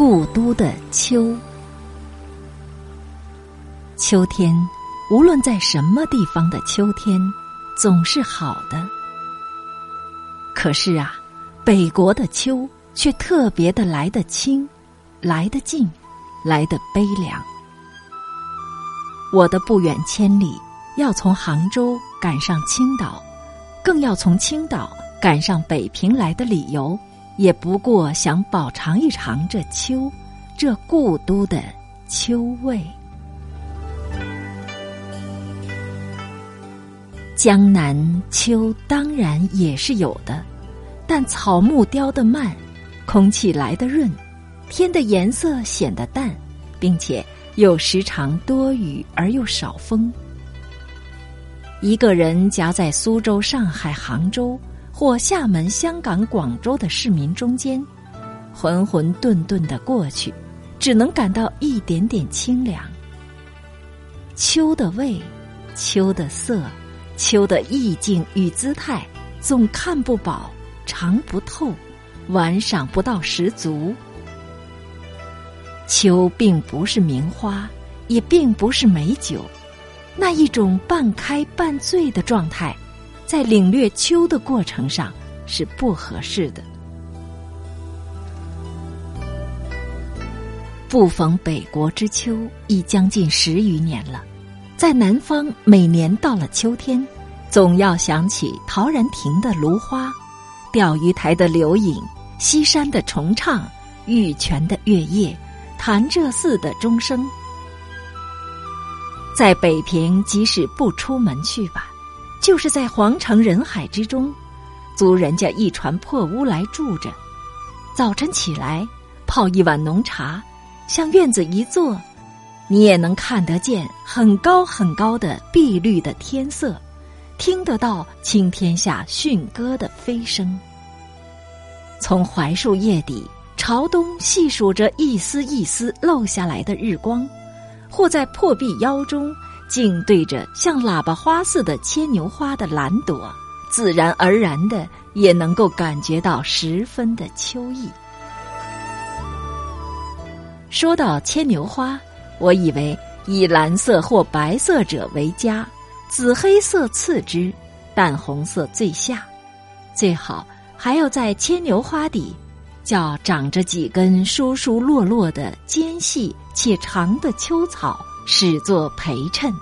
故都的秋。秋天，无论在什么地方的秋天，总是好的。可是啊，北国的秋却特别的来得清，来得近，来得悲凉。我的不远千里，要从杭州赶上青岛，更要从青岛赶上北平来的理由。也不过想饱尝一尝这秋，这故都的秋味。江南秋当然也是有的，但草木凋得慢，空气来得润，天的颜色显得淡，并且又时常多雨而又少风。一个人夹在苏州、上海、杭州。或厦门、香港、广州的市民中间，浑浑沌沌的过去，只能感到一点点清凉。秋的味，秋的色，秋的意境与姿态，总看不饱，尝不透，玩赏不到十足。秋并不是名花，也并不是美酒，那一种半开半醉的状态。在领略秋的过程上是不合适的。不逢北国之秋已将近十余年了，在南方每年到了秋天，总要想起陶然亭的芦花，钓鱼台的柳影，西山的重唱，玉泉的月夜，潭柘寺的钟声。在北平，即使不出门去吧。就是在皇城人海之中，租人家一船破屋来住着。早晨起来泡一碗浓茶，向院子一坐，你也能看得见很高很高的碧绿的天色，听得到青天下驯鸽的飞声。从槐树叶底朝东细数着一丝一丝漏下来的日光，或在破壁腰中。竟对着像喇叭花似的牵牛花的蓝朵，自然而然的也能够感觉到十分的秋意。说到牵牛花，我以为以蓝色或白色者为佳，紫黑色次之，淡红色最下，最好还要在牵牛花底，叫长着几根疏疏落落的尖细且长的秋草。始作陪衬。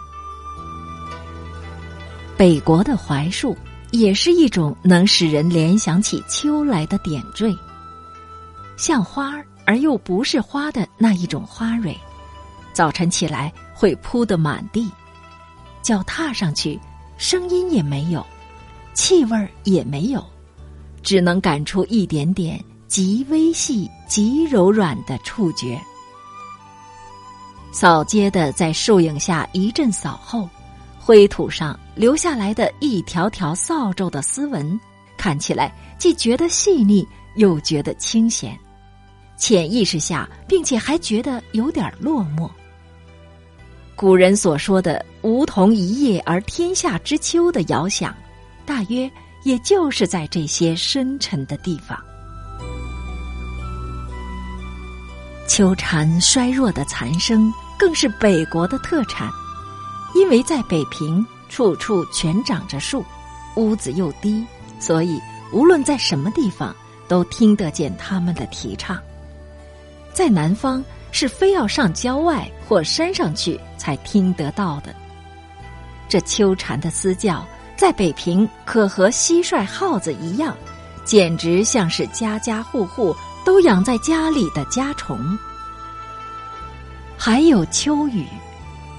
北国的槐树也是一种能使人联想起秋来的点缀，像花儿而又不是花的那一种花蕊，早晨起来会铺得满地，脚踏上去，声音也没有，气味也没有，只能感出一点点极微细、极柔软的触觉。扫街的在树影下一阵扫后，灰土上留下来的一条条扫帚的丝纹，看起来既觉得细腻，又觉得清闲。潜意识下，并且还觉得有点落寞。古人所说的“梧桐一叶而天下之秋”的遥想，大约也就是在这些深沉的地方。秋蝉衰弱的残声，更是北国的特产，因为在北平，处处全长着树，屋子又低，所以无论在什么地方，都听得见他们的提倡。在南方，是非要上郊外或山上去才听得到的。这秋蝉的嘶叫，在北平可和蟋蟀、耗子一样，简直像是家家户户。都养在家里的家虫，还有秋雨。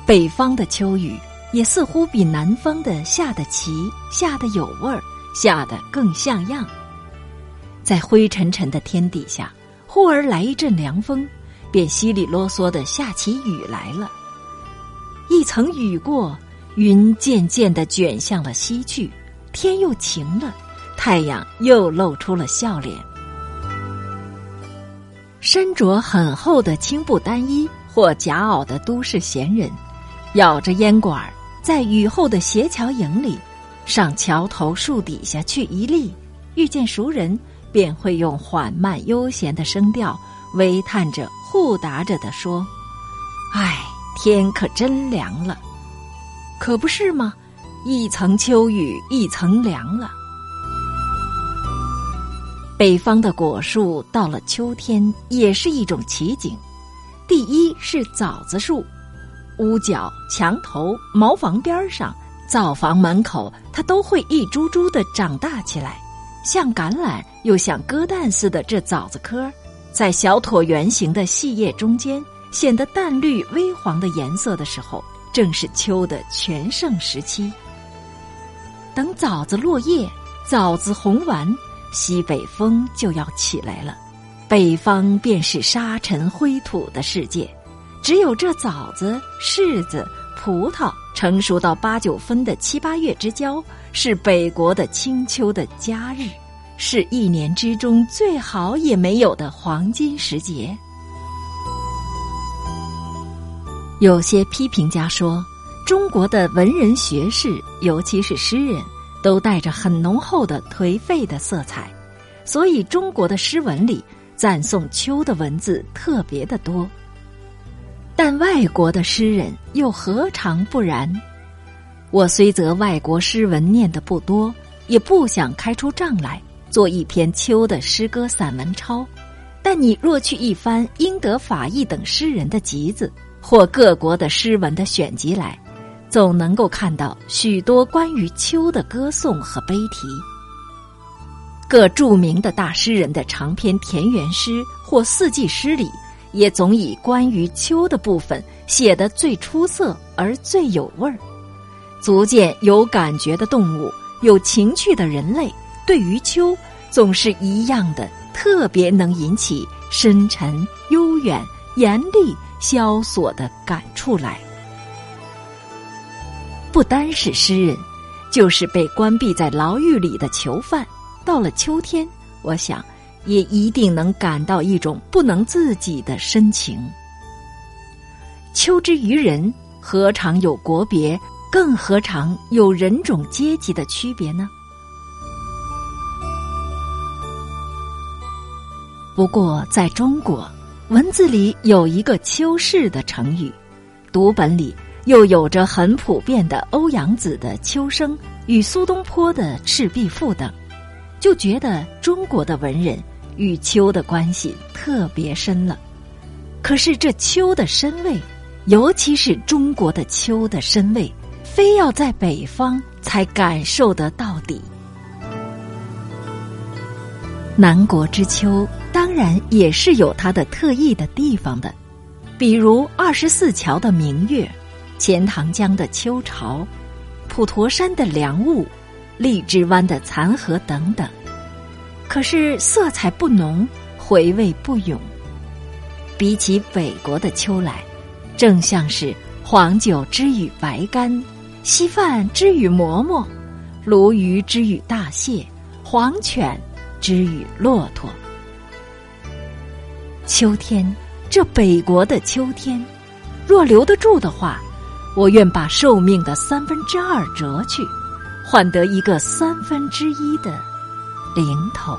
北方的秋雨也似乎比南方的下得齐，下得有味儿，下得更像样。在灰沉沉的天底下，忽而来一阵凉风，便稀里啰嗦的下起雨来了。一层雨过，云渐渐的卷向了西去，天又晴了，太阳又露出了笑脸。身着很厚的青布单衣或夹袄的都市闲人，咬着烟管儿，在雨后的斜桥影里，上桥头树底下去一立，遇见熟人，便会用缓慢悠闲的声调，微叹着、互答着的说：“唉，天可真凉了，可不是吗？一层秋雨一层凉了。”北方的果树到了秋天也是一种奇景。第一是枣子树，屋角、墙头、茅房边上、灶房门口，它都会一株株的长大起来，像橄榄又像鸽蛋似的。这枣子壳在小椭圆形的细叶中间显得淡绿微黄的颜色的时候，正是秋的全盛时期。等枣子落叶，枣子红完。西北风就要起来了，北方便是沙尘灰土的世界，只有这枣子、柿子、葡萄成熟到八九分的七八月之交，是北国的清秋的佳日，是一年之中最好也没有的黄金时节。有些批评家说，中国的文人学士，尤其是诗人。都带着很浓厚的颓废的色彩，所以中国的诗文里赞颂秋的文字特别的多。但外国的诗人又何尝不然？我虽则外国诗文念的不多，也不想开出账来做一篇秋的诗歌散文抄。但你若去一番英德法意等诗人的集子，或各国的诗文的选集来。总能够看到许多关于秋的歌颂和悲题。各著名的大诗人的长篇田园诗或四季诗里，也总以关于秋的部分写得最出色而最有味儿。足见有感觉的动物、有情趣的人类，对于秋总是一样的，特别能引起深沉、悠远、严厉、萧索的感触来。不单是诗人，就是被关闭在牢狱里的囚犯，到了秋天，我想也一定能感到一种不能自己的深情。秋之于人，何尝有国别，更何尝有人种阶级的区别呢？不过，在中国文字里有一个“秋逝”的成语，读本里。又有着很普遍的欧阳子的《秋声》与苏东坡的《赤壁赋》等，就觉得中国的文人与秋的关系特别深了。可是这秋的深味，尤其是中国的秋的深味，非要在北方才感受得到底。南国之秋当然也是有它的特异的地方的，比如二十四桥的明月。钱塘江的秋潮，普陀山的凉雾，荔枝湾的残荷等等，可是色彩不浓，回味不永。比起北国的秋来，正像是黄酒之与白干，稀饭之与馍馍，鲈鱼之与大蟹，黄犬之与骆驼。秋天，这北国的秋天，若留得住的话。我愿把寿命的三分之二折去，换得一个三分之一的零头。